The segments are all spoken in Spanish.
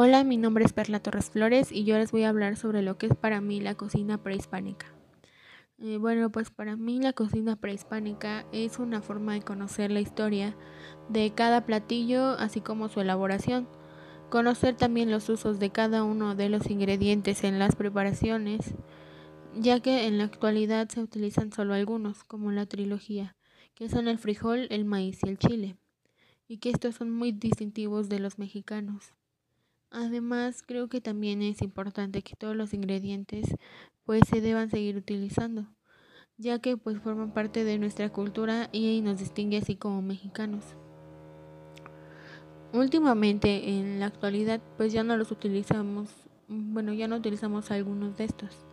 Hola, mi nombre es Perla Torres Flores y yo les voy a hablar sobre lo que es para mí la cocina prehispánica. Eh, bueno, pues para mí la cocina prehispánica es una forma de conocer la historia de cada platillo, así como su elaboración. Conocer también los usos de cada uno de los ingredientes en las preparaciones, ya que en la actualidad se utilizan solo algunos, como la trilogía, que son el frijol, el maíz y el chile, y que estos son muy distintivos de los mexicanos. Además, creo que también es importante que todos los ingredientes pues se deban seguir utilizando, ya que pues forman parte de nuestra cultura y nos distingue así como mexicanos. Últimamente, en la actualidad, pues ya no los utilizamos, bueno, ya no utilizamos algunos de estos,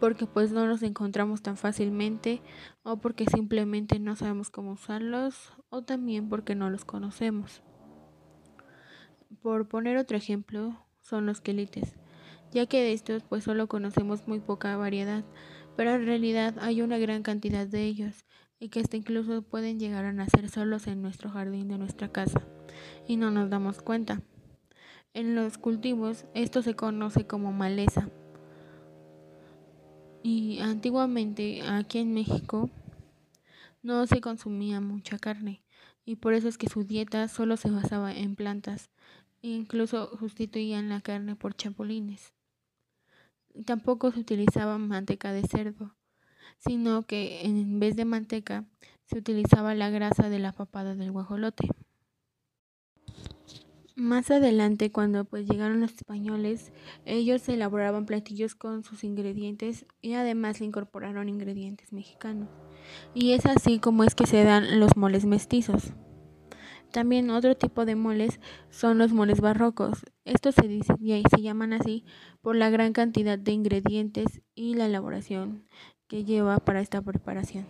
porque pues no los encontramos tan fácilmente o porque simplemente no sabemos cómo usarlos o también porque no los conocemos. Por poner otro ejemplo, son los quelites, ya que de estos pues solo conocemos muy poca variedad, pero en realidad hay una gran cantidad de ellos y que hasta incluso pueden llegar a nacer solos en nuestro jardín de nuestra casa y no nos damos cuenta. En los cultivos esto se conoce como maleza. Y antiguamente aquí en México no se consumía mucha carne y por eso es que su dieta solo se basaba en plantas, incluso sustituían la carne por chapulines. Tampoco se utilizaba manteca de cerdo, sino que en vez de manteca se utilizaba la grasa de la papada del guajolote. Más adelante, cuando pues llegaron los españoles, ellos elaboraban platillos con sus ingredientes y además le incorporaron ingredientes mexicanos. Y es así como es que se dan los moles mestizos. También otro tipo de moles son los moles barrocos. Estos se, se llaman así por la gran cantidad de ingredientes y la elaboración que lleva para esta preparación.